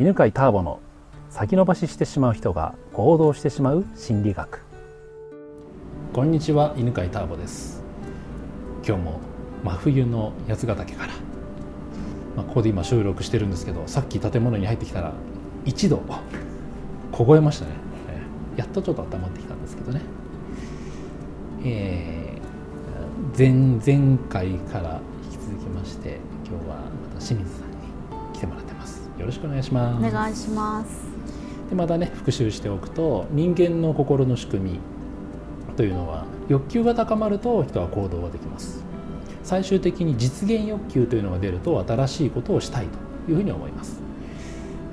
犬飼ターボの先延ばししてしまう人が行動してしまう心理学。こんにちは犬飼ターボです。今日も真冬の八ヶ岳から、まあ、ここで今収録してるんですけどさっき建物に入ってきたら1度凍えましたね、やっとちょっと温まってきたんですけどね。えー、前々回から引き続きまして今日はまた清水さんよろしくお願いします。お願いします。でまたね復習しておくと人間の心の仕組みというのは欲求が高まると人は行動ができます。最終的に実現欲求というのが出ると新しいことをしたいというふうに思います。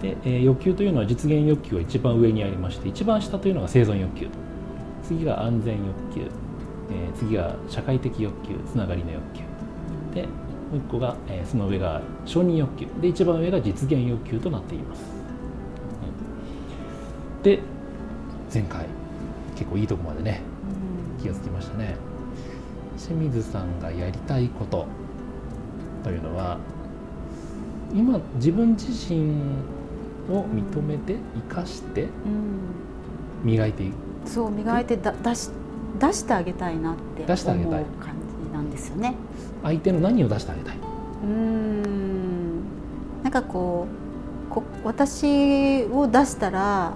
で、えー、欲求というのは実現欲求が一番上にありまして一番下というのが生存欲求次が安全欲求。えー、次が社会的欲求つながりの欲求。でもう一個が、えー、その上が承認欲求。で一番上が実現欲求となっています、うん、で前回結構いいとこまでね気がつきましたね。清水さんがやりたいことというのは今自分自身を認めて生かして磨いていく、そう磨いてだ出し出してあげたいなって思う感じなんですよね。相手の何を出してあげたいうん。なんかこうこ私を出したら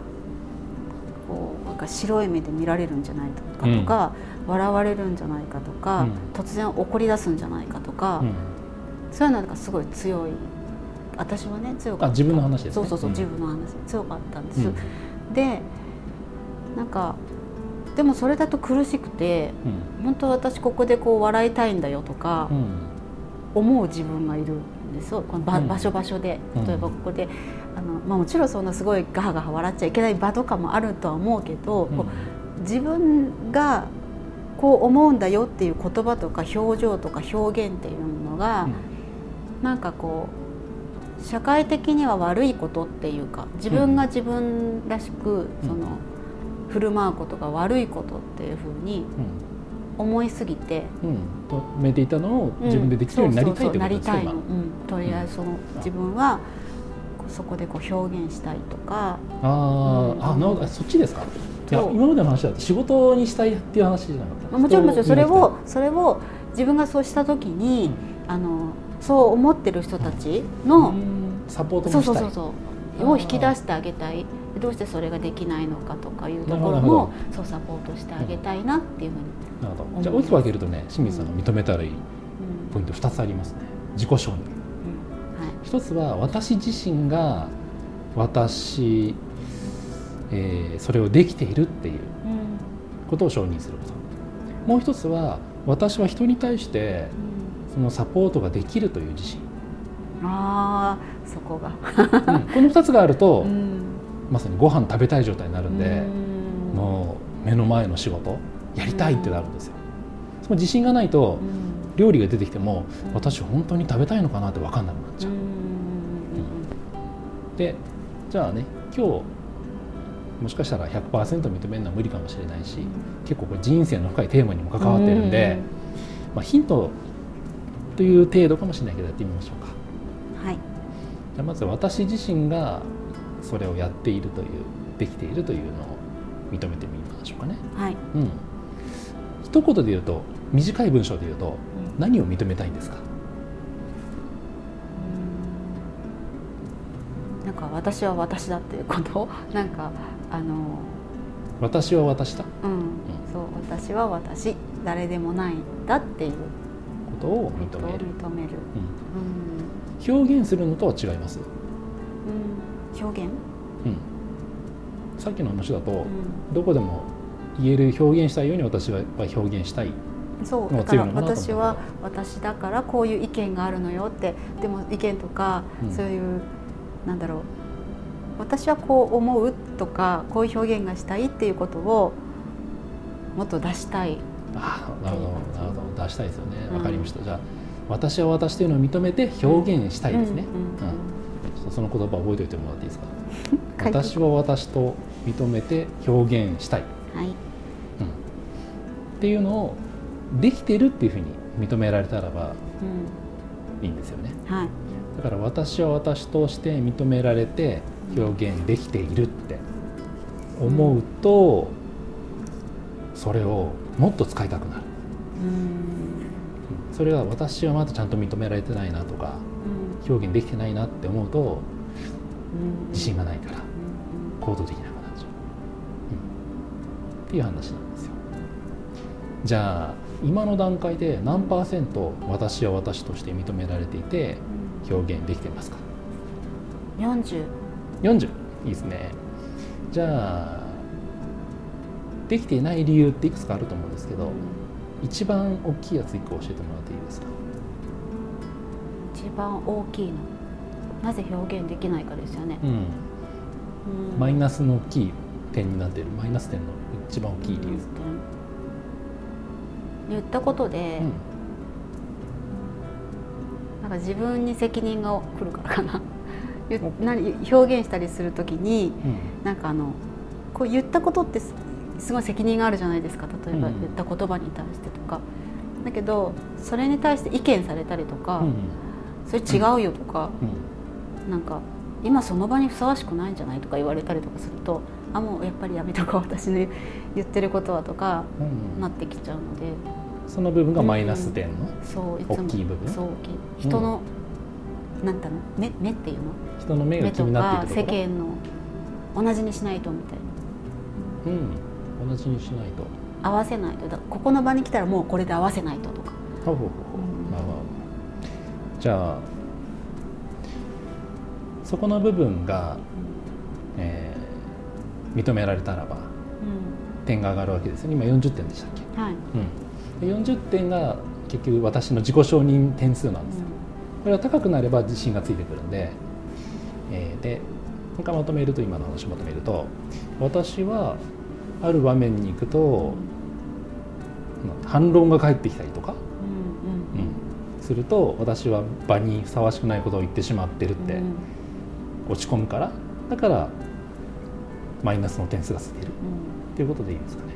こうなんか白い目で見られるんじゃないかとか、うん、笑われるんじゃないかとか、うん、突然怒り出すんじゃないかとか、うん、そういうのがすごい強い。私はね強かった。自分の話です、ね、そうそうそう、自分の話。強かったんです。でなんかでもそれだと苦しくて、うん、本当私ここでこう笑いたいんだよとか、思う自分がいるんですよ。この場,、場所場所で。例えばここで、あのまあ、もちろんそんなすごいガハガハ笑っちゃいけない場とかもあるとは思うけど、こう自分がこう思うんだよっていう言葉とか表情とか表現っていうのが、うん、なんかこう社会的には悪いことっていうか自分が自分らしく、その。振る舞うことが悪いことっていうふうに思いすぎて、うん、止めていたのを自分でできるようになりたいってことですか、うん、とりあえずその自分はそこでこう表現したいとかあ、うん、あなそっちですかいや今までの話だと仕事にしたいっていう話じゃなかったもちろん。もちろん。それをそれを自分がそうした時に、あのそう思ってる人たちの、サポートもしたいそうそうそうを引き出してあげたいどうしてそれができないのかとかいうところもそうサポートしてあげたいなっていうふうになるほど。じゃあ大きく分けるとね清水さんが認めたらいいポイント2つありますね。自己承認、うん。はい、一つは私自身が私、えー、それをできているっていうことを承認すること。もう一つは私は人に対してそのサポートができるという自信。あそこが。うん、この2つがあると、うんまさにご飯食べたい状態になるんでもう目の前の仕事やりたいってなるんですよ。その自信がないと料理が出てきても私本当に食べたいのかなって分かんなくなっちゃう。うん、でじゃあね今日もしかしたら100%認めるのは無理かもしれないし結構これ人生の深いテーマにも関わってるんで、まあ、ヒントという程度かもしれないけどやってみましょうか。はい、じゃまず私自身がそれをやっているというできているというのを認めてみましょうかね。はい、うん、一言で言うと短い文章で言うと、何を認めたいんですか？なんか私は私だっていうこと？なんかあの私は私だ、うん、うん、そう私は私。誰でもないんだっていうことを認める。認める、うん、表現するのとは違います表現、うん、さっきの話だと、うん、どこでも言える表現したいように私は表現したいそうだから私は私だからこういう意見があるのよって。でも意見とか、そういうなんだろう。私はこう思うとかこういう表現がしたいっていうことをもっと出したい。あなるほどなるほど。出したいですよね。わ、かりました。じゃあ私は私というのを認めて表現したいですね、うんその言葉覚えておいてもらっていいですか？私は私と認めて表現したい、はい。うん、っていうのをできてるっていうふうに認められたらばいいんですよね、はい、だから私は私として認められて表現できているって思うと、それをもっと使いたくなる、それは私はまだちゃんと認められてないなとか、表現できてないなって思うと、自信がないから行動できなくなっちゃう、っていう話なんですよ。じゃあ今の段階で何パーセント私は私として認められていて表現できていますか？4040 40いいですね。じゃあできていない理由っていくつかあると思うんですけど一番大きいやつ1個教えてもらっていいですか？一番大きいの。なぜ表現できないかですよね、うん、うん、マイナスの大きい点になっている。マイナス点の一番大きい理由。言ったことで、うん、なんか自分に責任が来るからかな。何表現したりする時に、うん、なんかあのこう言ったことってすごい責任があるじゃないですか。例えば言った言葉に対してとか、うん、だけどそれに対して意見されたりとか、うん、それ違うよとか、うん、なんか今その場にふさわしくないんじゃないとか言われたりとかするとあもうやっぱりやめとこう私の言ってることはとか、なってきちゃうので。その部分がマイナス点の、そういつも。大きい部分？そう人の、なんだの？目目っていうの？人の目が気になっている世間の同じにしないとみたいな。うん。同じにしないと。合わせないと。だここの場に来たらもうこれで合わせないととか。ほうほうほう、じゃあそこの部分が、えー、認められたらば、うん、点が上がるわけですよね。今40点でしたっけ、はい。うん、40点が結局私の自己承認点数なんですよ、これは高くなれば自信がついてくるんで、えー、で今回まとめると今の話をまとめると私はある場面に行くと反論が返ってきたりとか、うん、うんうん、すると私は場にふさわしくないことを言ってしまってるって落ち込むから。だからマイナスの点数がついてる、っていうことでいいですかね。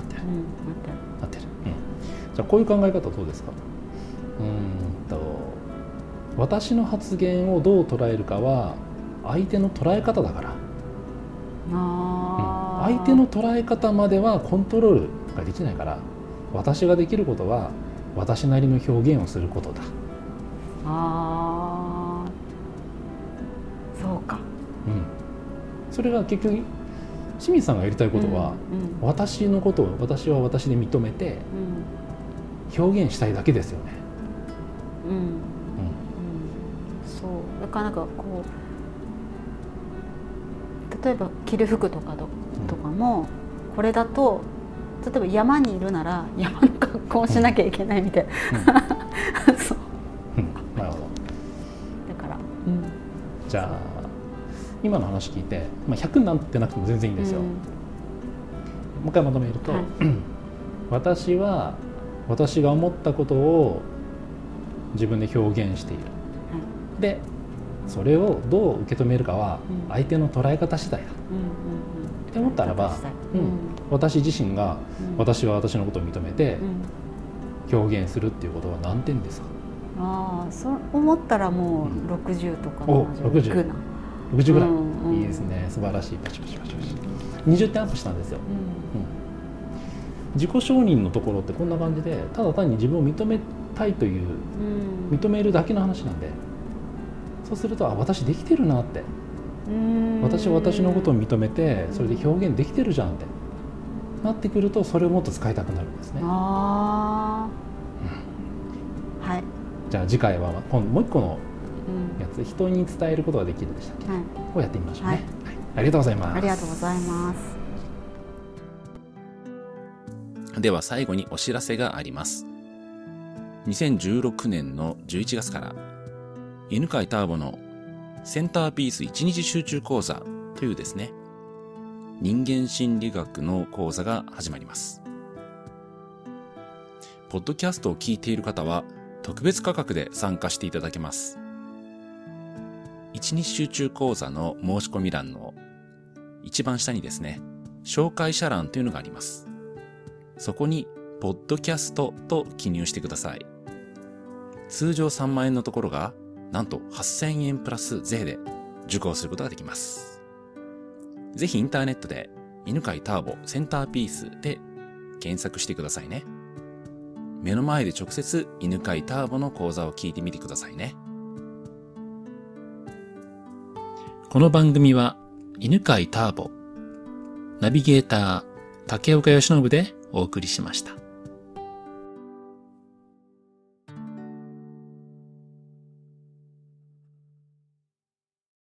合って。る、合って。る、うん、じゃあこういう考え方どうですか？うんと私の発言をどう捉えるかは相手の捉え方だから、うん、相手の捉え方まではコントロールができないから私ができることは私なりの表現をすることだ。あそうか、うん、それが結局清水さんがやりたいことは、うんうん、私のことを私は私で認めて表現したいだけですよね。うん。かなんかこう例えば着る服とかととかもこれだと例えば山にいるなら山の格好をしなきゃいけないみたいな、うん、そう、うん、なるほど。だから、うん、じゃあ今の話聞いて、まあ、100になってなくても全然いいんですよ、うん、もう一回まとめると、はい、私は私が思ったことを自分で表現している、はい、でそれをどう受け止めるかは相手の捉え方次第だ、って思ったらば、うん、私自身が私は私のことを認めて表現するっていうことは何点ですか？ああそう思ったらもう60とかの60 60ぐらい、うんうん、いいですね。素晴らしい。パチパチパチパチ。20点アップしたんですよ、うん、自己承認のところってこんな感じでただ単に自分を認めたいという、認めるだけの話なんでそうするとあ私できてるなって。私は私のことを認めてそれで表現できてるじゃんって。なってくるとそれをもっと使いたくなるんですね。あうん、はい。じゃあ次回は今もう一個のやつ、うん、人に伝えることができるでしたっけ、はい、をやってみましょうね、はい、はい、ありがとうございます。ありがとうございます。では最後にお知らせがあります。2016年の11月から犬飼ターボのセンターピース1日集中講座というですね、人間心理学の講座が始まります。ポッドキャストを聞いている方は特別価格で参加していただけます。1日集中講座の申し込み欄の一番下にですね、紹介者欄というのがあります。そこに、ポッドキャストと記入してください。通常3万円のところがなんと8000円プラス税で受講することができます。ぜひインターネットで犬飼ターボセンターピースで検索してくださいね。目の前で直接犬飼ターボの講座を聞いてみてくださいね。この番組は犬飼ターボ、ナビゲーター竹岡義信でお送りしました。